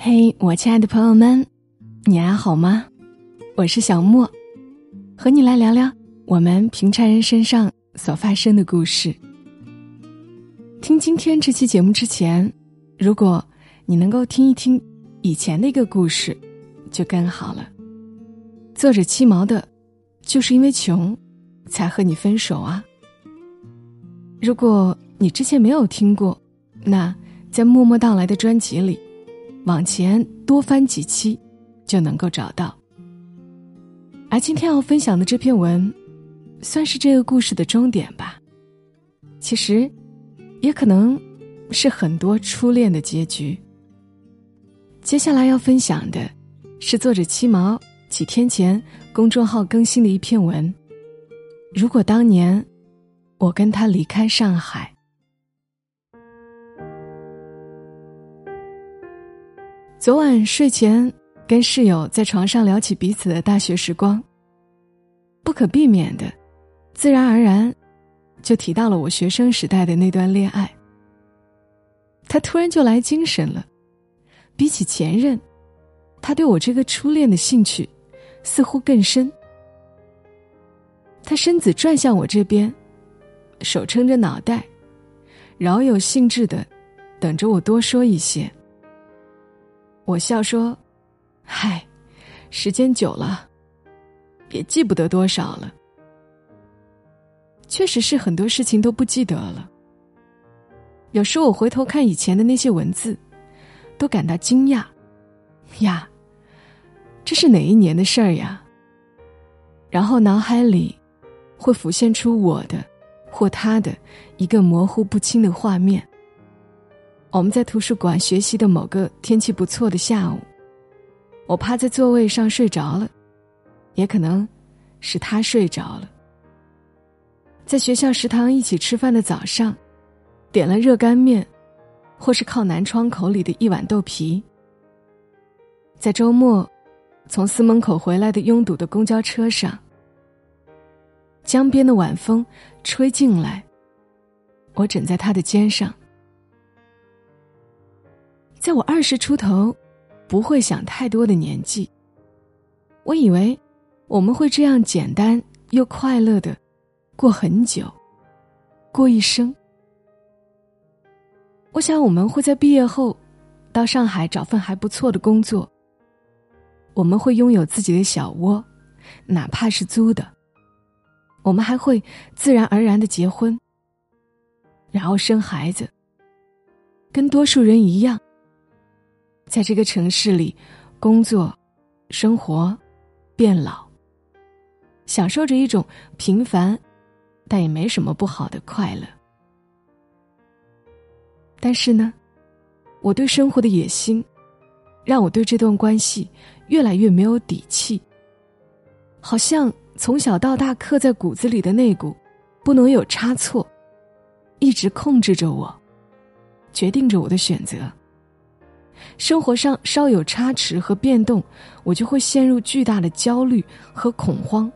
嘿，我亲爱的朋友们，你还好吗？我是小莫，和你来聊聊我们平常人身上所发生的故事。听今天这期节目之前，如果你能够听一听以前的一个故事，就更好了。作者七毛的，就是因为穷，才和你分手啊。如果你之前没有听过，那在默默到来的专辑里。往前多翻几期，就能够找到。而今天要分享的这篇文，算是这个故事的终点吧。其实，也可能是很多初恋的结局。接下来要分享的，是作者七毛几天前公众号更新的一篇文。如果当年我跟他离开上海。昨晚睡前跟室友在床上聊起彼此的大学时光，不可避免的，自然而然，就提到了我学生时代的那段恋爱。他突然就来精神了，比起前任，他对我这个初恋的兴趣似乎更深。他身子转向我这边，手撑着脑袋，饶有兴致的等着我多说一些。我笑说：“嗨，时间久了，也记不得多少了。确实是很多事情都不记得了。有时我回头看以前的那些文字，都感到惊讶。呀，这是哪一年的事儿呀？然后脑海里会浮现出我的或他的一个模糊不清的画面。”我们在图书馆学习的某个天气不错的下午，我趴在座位上睡着了，也可能是他睡着了。在学校食堂一起吃饭的早上，点了热干面，或是靠南窗口里的一碗豆皮。在周末，从司门口回来的拥堵的公交车上，江边的晚风吹进来，我枕在他的肩上。在我二十出头，不会想太多的年纪，我以为我们会这样简单又快乐的过很久，过一生。我想我们会在毕业后到上海找份还不错的工作，我们会拥有自己的小窝，哪怕是租的。我们还会自然而然的结婚，然后生孩子，跟多数人一样。在这个城市里，工作、生活、变老，享受着一种平凡，但也没什么不好的快乐。但是呢，我对生活的野心，让我对这段关系越来越没有底气。好像从小到大刻在骨子里的那股不能有差错，一直控制着我，决定着我的选择。生活上稍有差池和变动，我就会陷入巨大的焦虑和恐慌。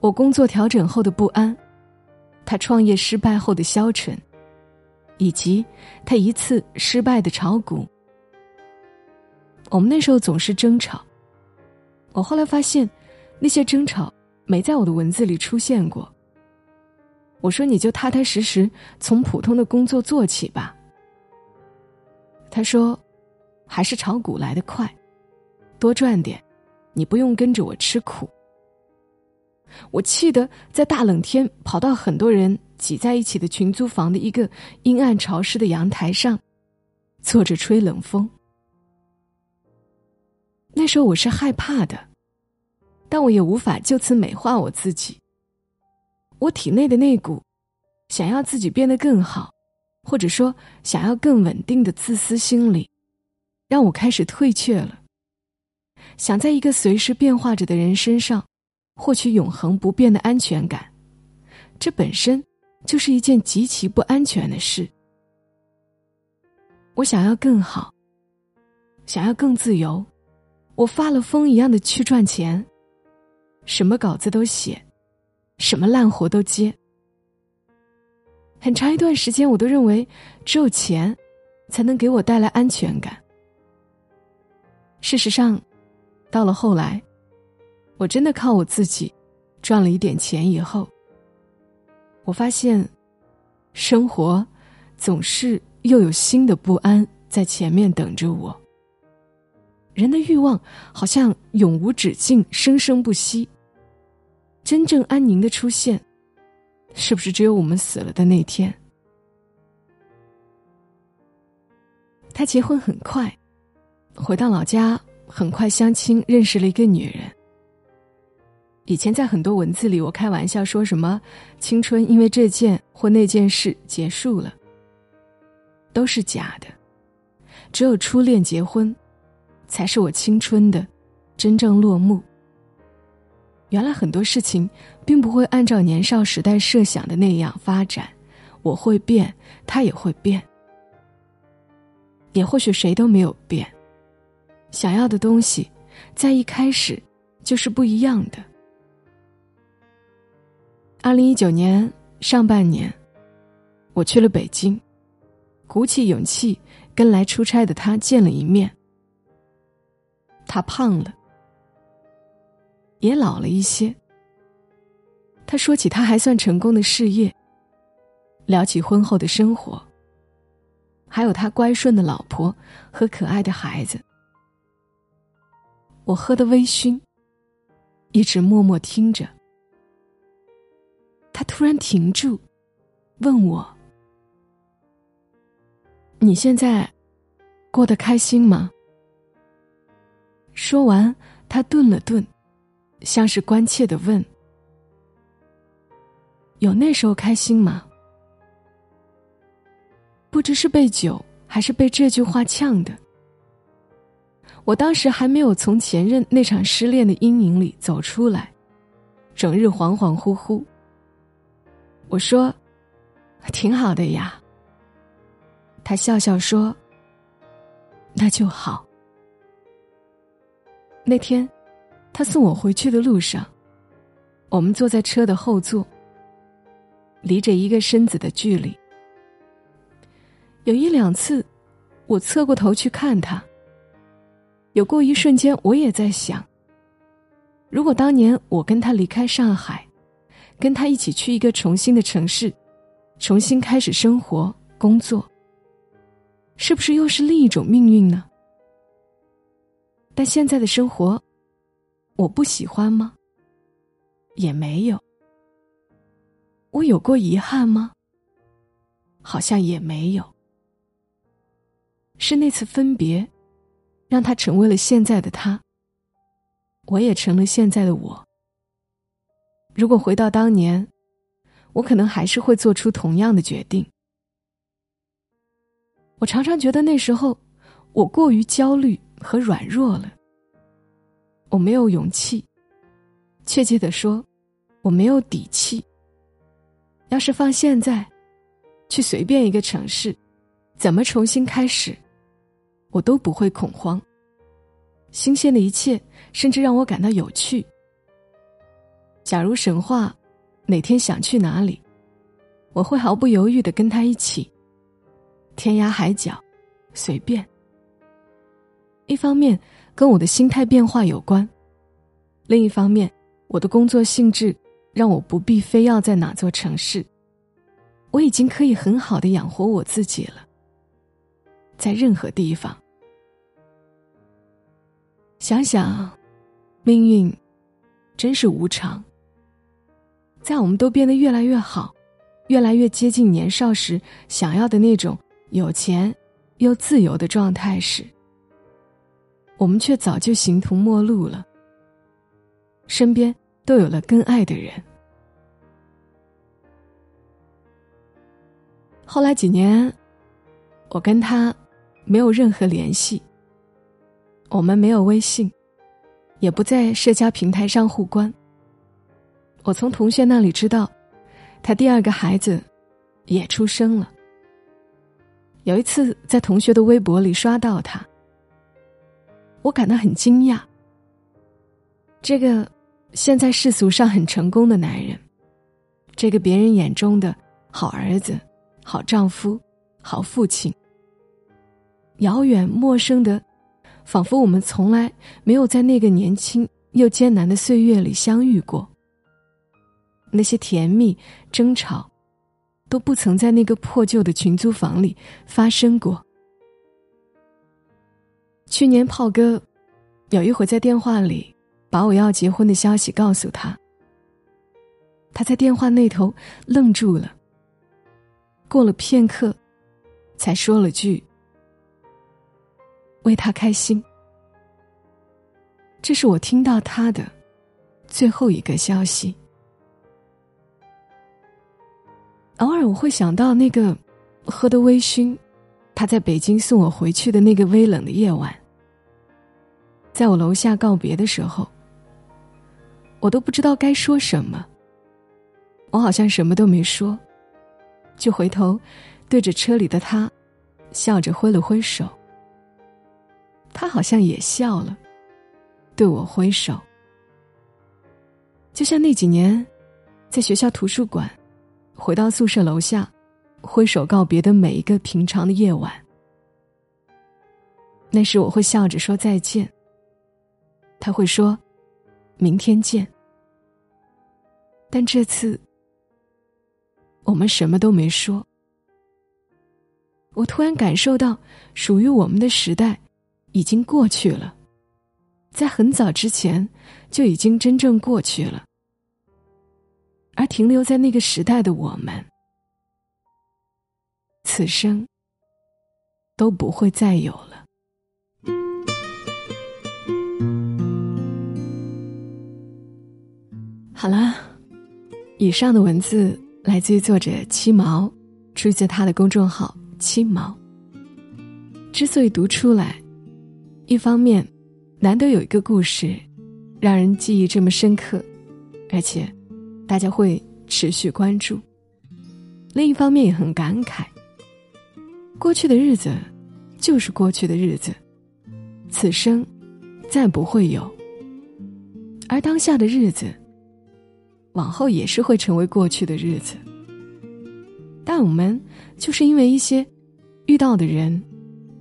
我工作调整后的不安，他创业失败后的消沉，以及他一次失败的炒股。我们那时候总是争吵。我后来发现，那些争吵没在我的文字里出现过。我说：“你就踏踏实实从普通的工作做起吧。”他说：“还是炒股来的快，多赚点，你不用跟着我吃苦。”我气得在大冷天跑到很多人挤在一起的群租房的一个阴暗潮湿的阳台上，坐着吹冷风。那时候我是害怕的，但我也无法就此美化我自己。我体内的那股想要自己变得更好。或者说，想要更稳定的自私心理，让我开始退却了。想在一个随时变化着的人身上，获取永恒不变的安全感，这本身就是一件极其不安全的事。我想要更好，想要更自由，我发了疯一样的去赚钱，什么稿子都写，什么烂活都接。很长一段时间，我都认为只有钱才能给我带来安全感。事实上，到了后来，我真的靠我自己赚了一点钱以后，我发现，生活总是又有新的不安在前面等着我。人的欲望好像永无止境，生生不息。真正安宁的出现，是不是只有我们死了的那天？他结婚很快，回到老家，很快相亲认识了一个女人。以前在很多文字里，我开玩笑说什么青春因为这件或那件事结束了，都是假的。只有初恋结婚，才是我青春的真正落幕。原来很多事情并不会按照年少时代设想的那样发展，我会变，他也会变，也或许谁都没有变。想要的东西，在一开始就是不一样的。二零一九年上半年，我去了北京，鼓起勇气跟来出差的他见了一面。他胖了。也老了一些。他说起他还算成功的事业，聊起婚后的生活，还有他乖顺的老婆和可爱的孩子。我喝的微醺，一直默默听着。他突然停住，问我：“你现在过得开心吗？”说完，他顿了顿。像是关切的问：“有那时候开心吗？”不知是被酒还是被这句话呛的，我当时还没有从前任那场失恋的阴影里走出来，整日恍恍惚惚。我说：“挺好的呀。”他笑笑说：“那就好。”那天。他送我回去的路上，我们坐在车的后座，离着一个身子的距离。有一两次，我侧过头去看他。有过一瞬间，我也在想：如果当年我跟他离开上海，跟他一起去一个重新的城市，重新开始生活、工作，是不是又是另一种命运呢？但现在的生活。我不喜欢吗？也没有。我有过遗憾吗？好像也没有。是那次分别，让他成为了现在的他。我也成了现在的我。如果回到当年，我可能还是会做出同样的决定。我常常觉得那时候，我过于焦虑和软弱了。我没有勇气，确切的说，我没有底气。要是放现在，去随便一个城市，怎么重新开始，我都不会恐慌。新鲜的一切，甚至让我感到有趣。假如神话哪天想去哪里，我会毫不犹豫的跟他一起，天涯海角，随便。一方面。跟我的心态变化有关。另一方面，我的工作性质让我不必非要在哪座城市，我已经可以很好的养活我自己了。在任何地方，想想，命运真是无常。在我们都变得越来越好，越来越接近年少时想要的那种有钱又自由的状态时。我们却早就形同陌路了，身边都有了更爱的人。后来几年，我跟他没有任何联系，我们没有微信，也不在社交平台上互关。我从同学那里知道，他第二个孩子也出生了。有一次在同学的微博里刷到他。我感到很惊讶。这个现在世俗上很成功的男人，这个别人眼中的好儿子、好丈夫、好父亲，遥远陌生的，仿佛我们从来没有在那个年轻又艰难的岁月里相遇过。那些甜蜜争吵，都不曾在那个破旧的群租房里发生过。去年炮哥有一回在电话里把我要结婚的消息告诉他，他在电话那头愣住了。过了片刻，才说了句：“为他开心。”这是我听到他的最后一个消息。偶尔我会想到那个喝得微醺，他在北京送我回去的那个微冷的夜晚，在我楼下告别的时候，我都不知道该说什么。我好像什么都没说。就回头，对着车里的他，笑着挥了挥手。他好像也笑了，对我挥手。就像那几年，在学校图书馆，回到宿舍楼下，挥手告别的每一个平常的夜晚。那时我会笑着说再见。他会说，明天见。但这次。我们什么都没说。我突然感受到，属于我们的时代已经过去了，在很早之前就已经真正过去了。而停留在那个时代的我们，此生都不会再有了。好了，以上的文字。来自于作者七毛，出自他的公众号“七毛”。之所以读出来，一方面，难得有一个故事，让人记忆这么深刻，而且大家会持续关注；另一方面也很感慨，过去的日子就是过去的日子，此生再不会有；而当下的日子。往后也是会成为过去的日子，但我们就是因为一些遇到的人、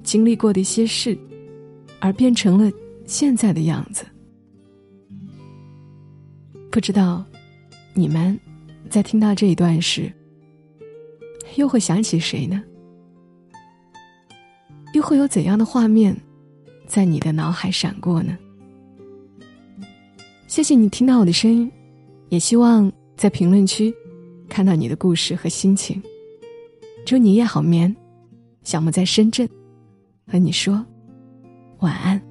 经历过的一些事，而变成了现在的样子。不知道你们在听到这一段时，又会想起谁呢？又会有怎样的画面在你的脑海闪过呢？谢谢你听到我的声音。也希望在评论区看到你的故事和心情。祝你夜好眠，小莫在深圳和你说晚安。